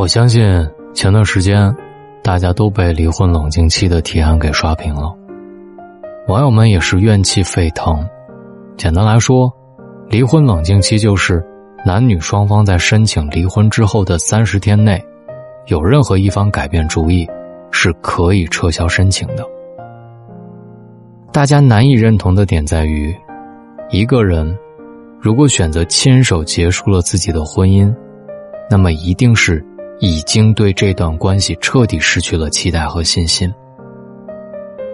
我相信前段时间，大家都被离婚冷静期的提案给刷屏了，网友们也是怨气沸腾。简单来说，离婚冷静期就是男女双方在申请离婚之后的三十天内，有任何一方改变主意，是可以撤销申请的。大家难以认同的点在于，一个人如果选择亲手结束了自己的婚姻，那么一定是已经对这段关系彻底失去了期待和信心，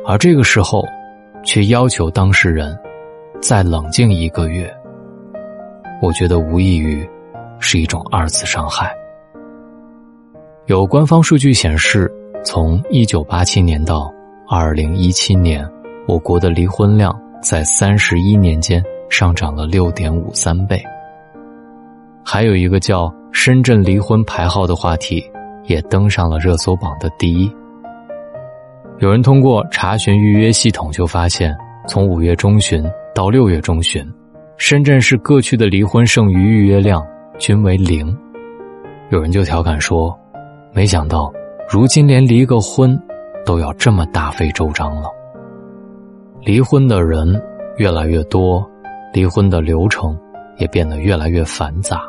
而这个时候，却要求当事人再冷静一个月，我觉得无异于是一种二次伤害。有官方数据显示，从一九八七年到二零一七年。我国的离婚量在三十一年间上涨了六点五三倍。还有一个叫“深圳离婚排号”的话题，也登上了热搜榜的第一。有人通过查询预约系统就发现，从五月中旬到六月中旬，深圳市各区的离婚剩余预约量均为零。有人就调侃说：“没想到，如今连离个婚都要这么大费周章了。”离婚的人越来越多，离婚的流程也变得越来越繁杂。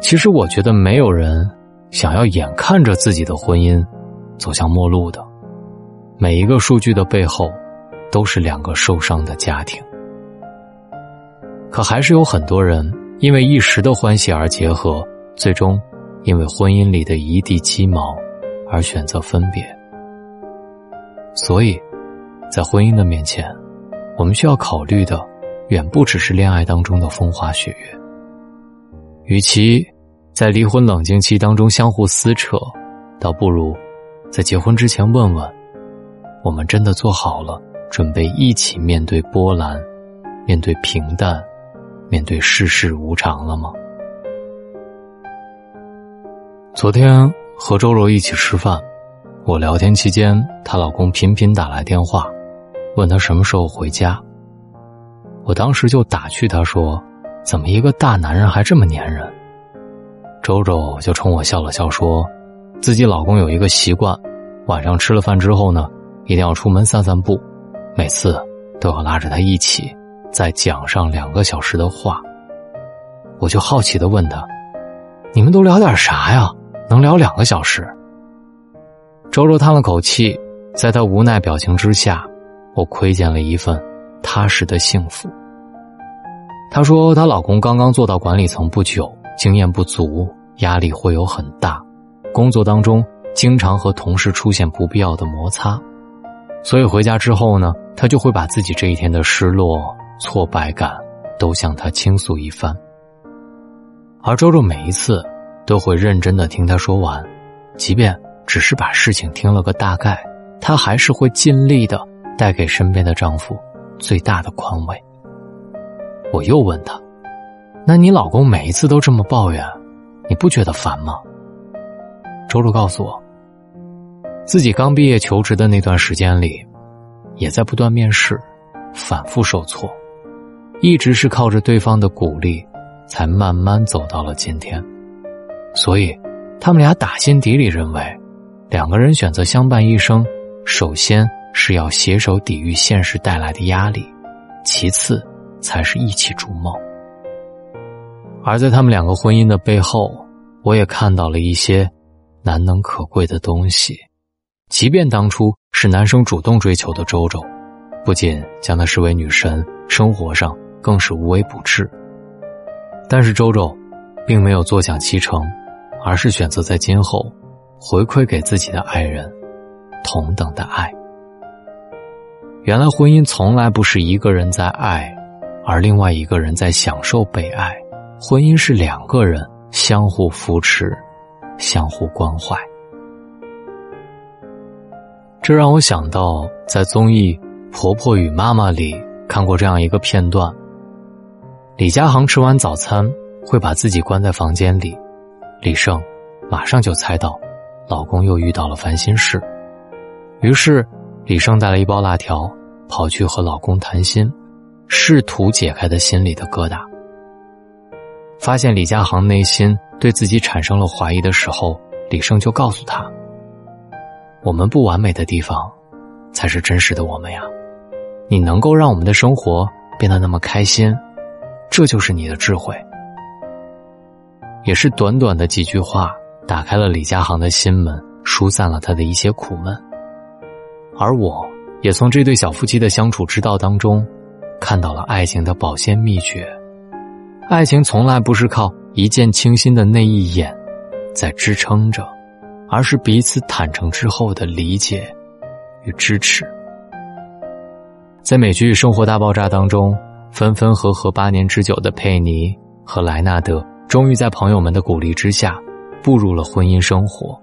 其实，我觉得没有人想要眼看着自己的婚姻走向末路的。每一个数据的背后，都是两个受伤的家庭。可还是有很多人因为一时的欢喜而结合，最终因为婚姻里的一地鸡毛而选择分别。所以。在婚姻的面前，我们需要考虑的远不只是恋爱当中的风花雪月。与其在离婚冷静期当中相互撕扯，倒不如在结婚之前问问：我们真的做好了准备一起面对波澜、面对平淡、面对世事无常了吗？昨天和周柔一起吃饭，我聊天期间，她老公频频打来电话。问她什么时候回家，我当时就打趣她说：“怎么一个大男人还这么粘人？”周周就冲我笑了笑，说：“自己老公有一个习惯，晚上吃了饭之后呢，一定要出门散散步，每次都要拉着他一起，再讲上两个小时的话。”我就好奇的问他：“你们都聊点啥呀？能聊两个小时？”周周叹了口气，在他无奈表情之下。我窥见了一份踏实的幸福。她说，她老公刚刚做到管理层不久，经验不足，压力会有很大，工作当中经常和同事出现不必要的摩擦，所以回家之后呢，他就会把自己这一天的失落、挫败感都向他倾诉一番。而周周每一次都会认真的听他说完，即便只是把事情听了个大概，她还是会尽力的。带给身边的丈夫最大的宽慰。我又问他：“那你老公每一次都这么抱怨，你不觉得烦吗？”周周告诉我，自己刚毕业求职的那段时间里，也在不断面试，反复受挫，一直是靠着对方的鼓励，才慢慢走到了今天。所以，他们俩打心底里认为，两个人选择相伴一生，首先。是要携手抵御现实带来的压力，其次才是一起筑梦。而在他们两个婚姻的背后，我也看到了一些难能可贵的东西。即便当初是男生主动追求的周周，不仅将她视为女神，生活上更是无微不至。但是周周，并没有坐享其成，而是选择在今后回馈给自己的爱人同等的爱。原来婚姻从来不是一个人在爱，而另外一个人在享受被爱。婚姻是两个人相互扶持、相互关怀。这让我想到，在综艺《婆婆与妈妈》里看过这样一个片段：李佳航吃完早餐会把自己关在房间里，李胜马上就猜到老公又遇到了烦心事，于是。李胜带了一包辣条，跑去和老公谈心，试图解开他心里的疙瘩。发现李佳航内心对自己产生了怀疑的时候，李胜就告诉他：“我们不完美的地方，才是真实的我们呀。你能够让我们的生活变得那么开心，这就是你的智慧。”也是短短的几句话，打开了李佳航的心门，疏散了他的一些苦闷。而我，也从这对小夫妻的相处之道当中，看到了爱情的保鲜秘诀。爱情从来不是靠一见倾心的那一眼，在支撑着，而是彼此坦诚之后的理解与支持。在美剧《生活大爆炸》当中，分分合合八年之久的佩妮和莱纳德。终于在朋友们的鼓励之下，步入了婚姻生活。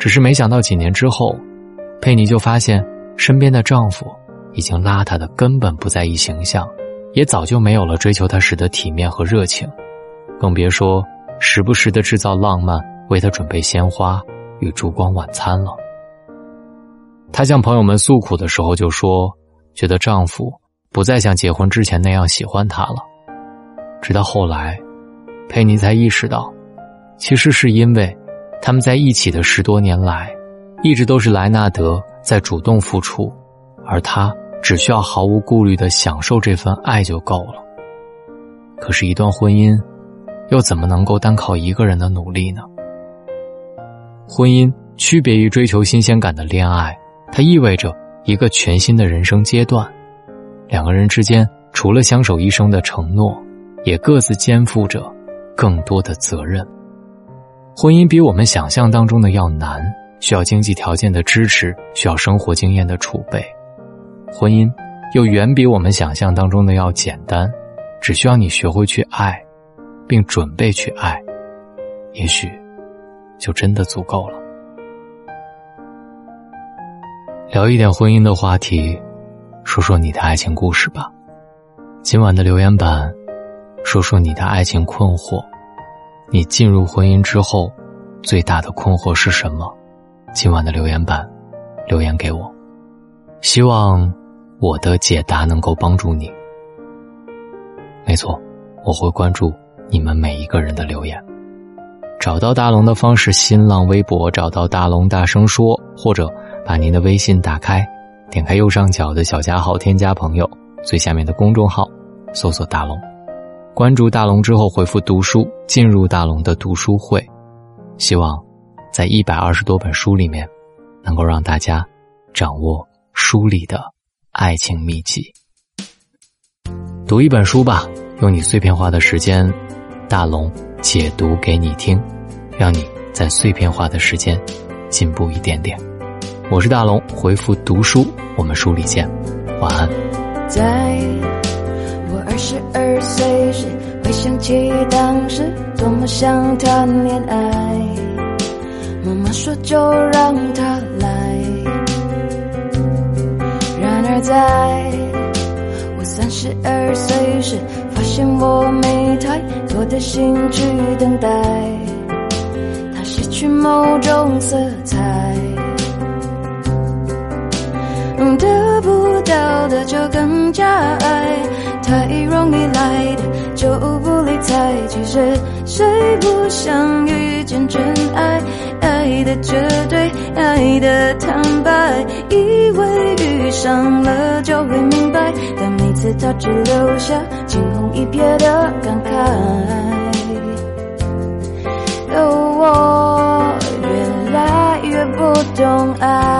只是没想到几年之后，佩妮就发现身边的丈夫已经邋遢的根本不在意形象，也早就没有了追求她时的体面和热情，更别说时不时的制造浪漫，为她准备鲜花与烛光晚餐了。她向朋友们诉苦的时候就说，觉得丈夫不再像结婚之前那样喜欢她了。直到后来。佩妮才意识到，其实是因为他们在一起的十多年来，一直都是莱纳德在主动付出，而他只需要毫无顾虑的享受这份爱就够了。可是，一段婚姻又怎么能够单靠一个人的努力呢？婚姻区别于追求新鲜感的恋爱，它意味着一个全新的人生阶段，两个人之间除了相守一生的承诺，也各自肩负着。更多的责任，婚姻比我们想象当中的要难，需要经济条件的支持，需要生活经验的储备。婚姻又远比我们想象当中的要简单，只需要你学会去爱，并准备去爱，也许就真的足够了。聊一点婚姻的话题，说说你的爱情故事吧。今晚的留言板，说说你的爱情困惑。你进入婚姻之后，最大的困惑是什么？今晚的留言板，留言给我，希望我的解答能够帮助你。没错，我会关注你们每一个人的留言。找到大龙的方式：新浪微博找到大龙，大声说，或者把您的微信打开，点开右上角的小加号，添加朋友，最下面的公众号，搜索大龙。关注大龙之后，回复“读书”进入大龙的读书会。希望在一百二十多本书里面，能够让大家掌握书里的爱情秘籍。读一本书吧，用你碎片化的时间，大龙解读给你听，让你在碎片化的时间进步一点点。我是大龙，回复“读书”，我们书里见。晚安。在。我二十二岁时，回想起当时多么想谈恋爱。妈妈说就让他在我三十二岁时，发现我没太多的心去等待，它失去某种色彩。得不到的就更加爱，太容易来的就不理睬。其实谁不想遇见真爱？爱的绝对，爱的坦白，以为遇上了就会明白，但每次他只留下惊鸿一瞥的感慨。哦，我越来越不懂爱。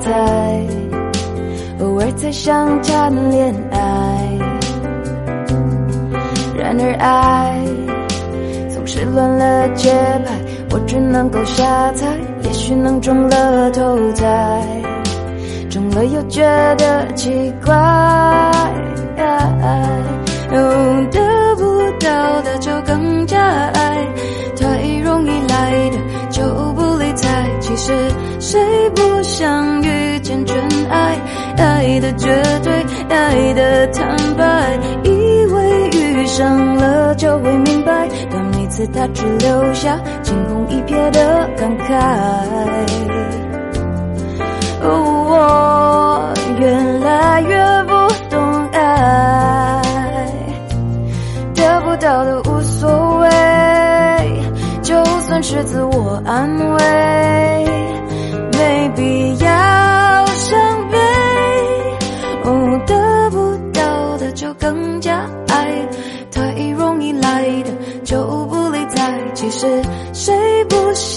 在。偶尔才想谈恋爱，然而爱总是乱了节拍，我只能够下猜，也许能中了头彩，中了又觉得奇怪。得不到的就更加爱，太容易来的就猜。其实谁不想遇见真爱？爱爱的绝对，爱的坦白。以为遇上了就会明白，但每次他只留下惊鸿一瞥的感慨。我越来越不懂爱，得不到的无所谓，就算是自我安慰，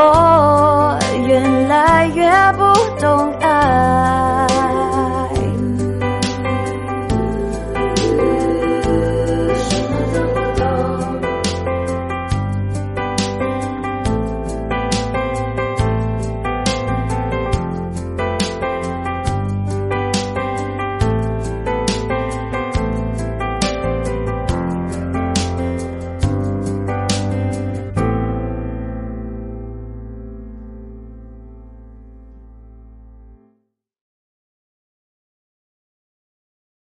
我越来越不懂爱。